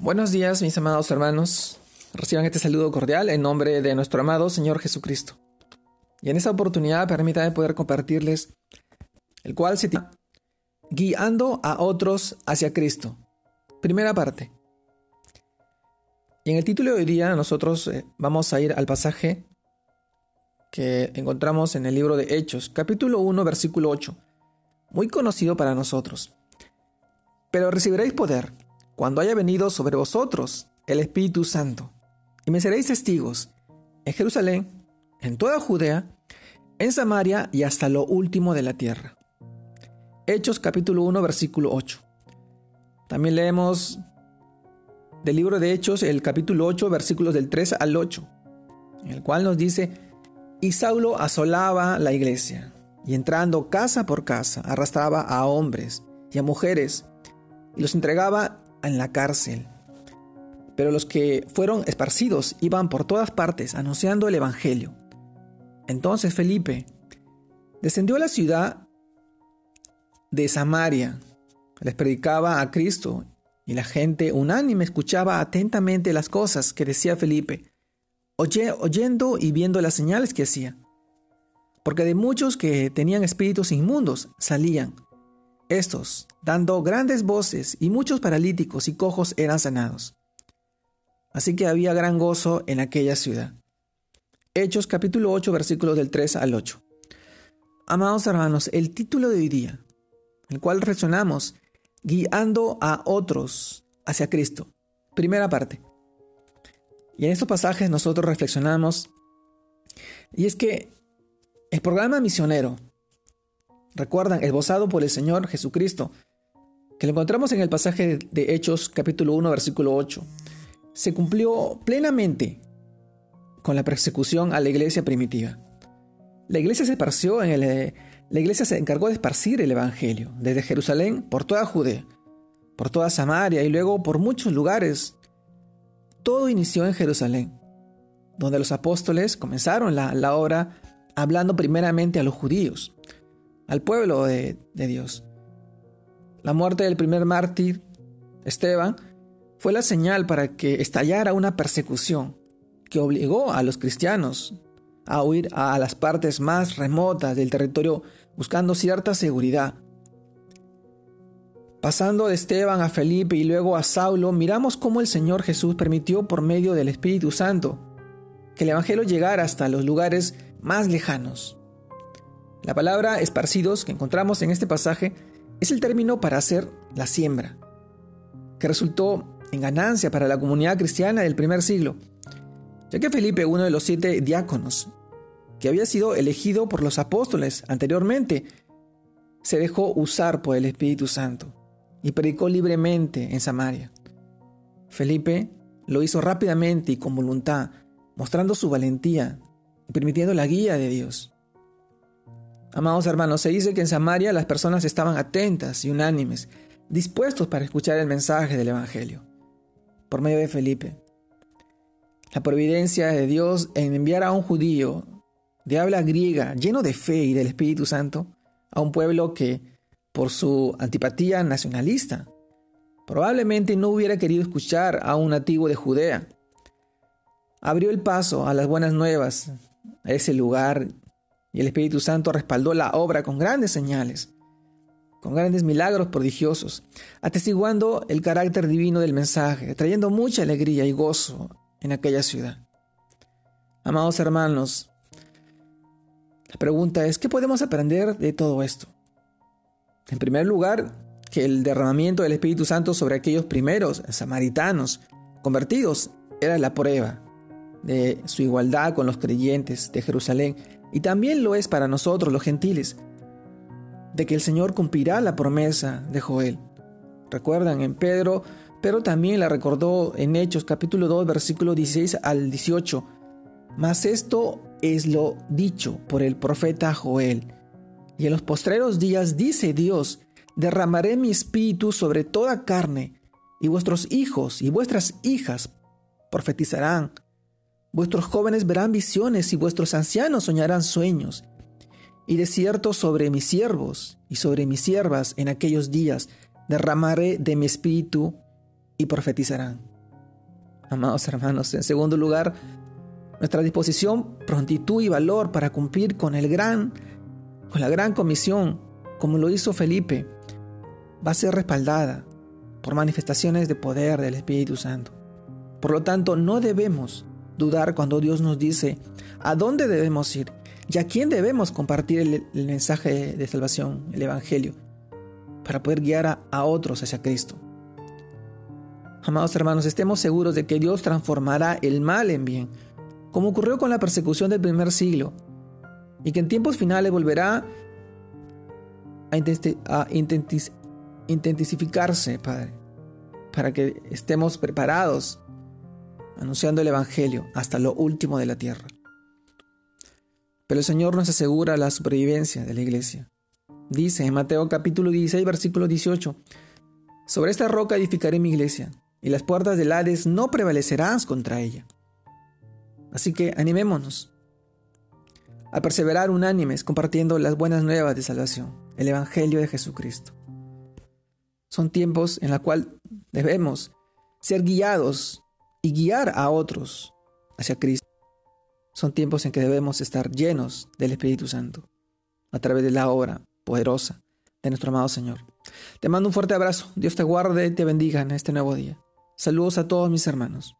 Buenos días, mis amados hermanos. Reciban este saludo cordial en nombre de nuestro amado Señor Jesucristo. Y en esta oportunidad permítanme poder compartirles el cual se llama Guiando a otros hacia Cristo. Primera parte. Y en el título de hoy día nosotros eh, vamos a ir al pasaje que encontramos en el libro de Hechos, capítulo 1, versículo 8, muy conocido para nosotros. Pero recibiréis poder cuando haya venido sobre vosotros el Espíritu Santo, y me seréis testigos en Jerusalén, en toda Judea, en Samaria y hasta lo último de la tierra. Hechos capítulo 1 versículo 8. También leemos del libro de Hechos el capítulo 8 versículos del 3 al 8, en el cual nos dice, y Saulo asolaba la iglesia, y entrando casa por casa, arrastraba a hombres y a mujeres, y los entregaba en la cárcel. Pero los que fueron esparcidos iban por todas partes anunciando el Evangelio. Entonces Felipe descendió a la ciudad de Samaria, les predicaba a Cristo y la gente unánime escuchaba atentamente las cosas que decía Felipe, oyendo y viendo las señales que hacía. Porque de muchos que tenían espíritus inmundos salían estos, dando grandes voces, y muchos paralíticos y cojos eran sanados. Así que había gran gozo en aquella ciudad. Hechos capítulo 8 versículos del 3 al 8. Amados hermanos, el título de hoy día, el cual reflexionamos, guiando a otros hacia Cristo. Primera parte. Y en estos pasajes nosotros reflexionamos, y es que el programa misionero recuerdan, esbozado por el Señor Jesucristo, que lo encontramos en el pasaje de Hechos capítulo 1 versículo 8, se cumplió plenamente con la persecución a la iglesia primitiva. La iglesia se esparció en el, la iglesia se encargó de esparcir el evangelio desde Jerusalén por toda Judea, por toda Samaria y luego por muchos lugares. Todo inició en Jerusalén, donde los apóstoles comenzaron la, la obra hablando primeramente a los judíos, al pueblo de, Dios. La muerte del primer mártir, Esteban, fue la señal para que estallara una persecución que obligó a los cristianos a huir a las partes más remotas del territorio buscando cierta seguridad. Pasando de Esteban a Felipe y luego a Saulo, miramos cómo el Señor Jesús permitió por medio del Espíritu Santo que el Evangelio llegara hasta los lugares más lejanos. La palabra esparcidos que encontramos en este pasaje es el término para hacer la siembra, que resultó en ganancia para la comunidad cristiana del primer siglo, ya que Felipe, uno de los siete diáconos, que había sido elegido por los apóstoles anteriormente, se dejó usar por el Espíritu Santo y predicó libremente en Samaria. Felipe lo hizo rápidamente y con voluntad, mostrando su valentía y permitiendo la guía de Dios. Amados hermanos, se dice que en Samaria las personas estaban atentas y unánimes, dispuestos para escuchar el mensaje del Evangelio, por medio de Felipe. La providencia de Dios en enviar a un judío de habla griega, lleno de fe y del Espíritu Santo, a un pueblo que, por su antipatía nacionalista, probablemente no hubiera querido escuchar a un nativo de Judea, abrió el paso a las buenas nuevas, a ese lugar y el Espíritu Santo respaldó la obra con grandes señales, con grandes milagros prodigiosos, atestiguando el carácter divino del mensaje, trayendo mucha alegría y gozo en aquella ciudad. Amados hermanos, la pregunta es, ¿qué podemos aprender de todo esto? En primer lugar, que el derramamiento del Espíritu Santo sobre aquellos primeros samaritanos convertidos era la prueba de su igualdad con los creyentes de Jerusalén y también lo es para nosotros los gentiles, de que el Señor cumplirá la promesa de Joel. Recuerdan en Pedro, pero también la recordó en Hechos capítulo 2 versículo 16 al 18. Mas esto es lo dicho por el profeta Joel. Y en los postreros días dice Dios, derramaré mi espíritu sobre toda carne, y vuestros hijos y vuestras hijas profetizarán, Vuestros jóvenes verán visiones y vuestros ancianos soñarán sueños. Y de cierto sobre mis siervos y sobre mis siervas en aquellos días derramaré de mi espíritu y profetizarán. Amados hermanos, en segundo lugar, nuestra disposición, prontitud y valor para cumplir con el gran, con la gran comisión, como lo hizo Felipe, va a ser respaldada por manifestaciones de poder del Espíritu Santo. Por lo tanto, no debemos dudar cuando Dios nos dice a dónde debemos ir y a quién debemos compartir el, mensaje de salvación, el Evangelio, para poder guiar a otros hacia Cristo. Amados hermanos, estemos seguros de que Dios transformará el mal en bien como ocurrió con la persecución del primer siglo, y que en tiempos finales volverá a, intensificarse, Padre, para que estemos preparados anunciando el Evangelio hasta lo último de la tierra. Pero el Señor nos asegura la supervivencia de la iglesia. Dice en Mateo capítulo 16, versículo 18, Sobre esta roca edificaré mi iglesia, y las puertas del Hades no prevalecerán contra ella. Así que animémonos a perseverar unánimes compartiendo las buenas nuevas de salvación, el Evangelio de Jesucristo. Son tiempos en los cuales debemos ser guiados y guiar a otros hacia Cristo. Son tiempos en que debemos estar llenos del Espíritu Santo a través de la obra poderosa de nuestro amado Señor. Te mando un fuerte abrazo. Dios te guarde y te bendiga en este nuevo día. Saludos a todos mis hermanos.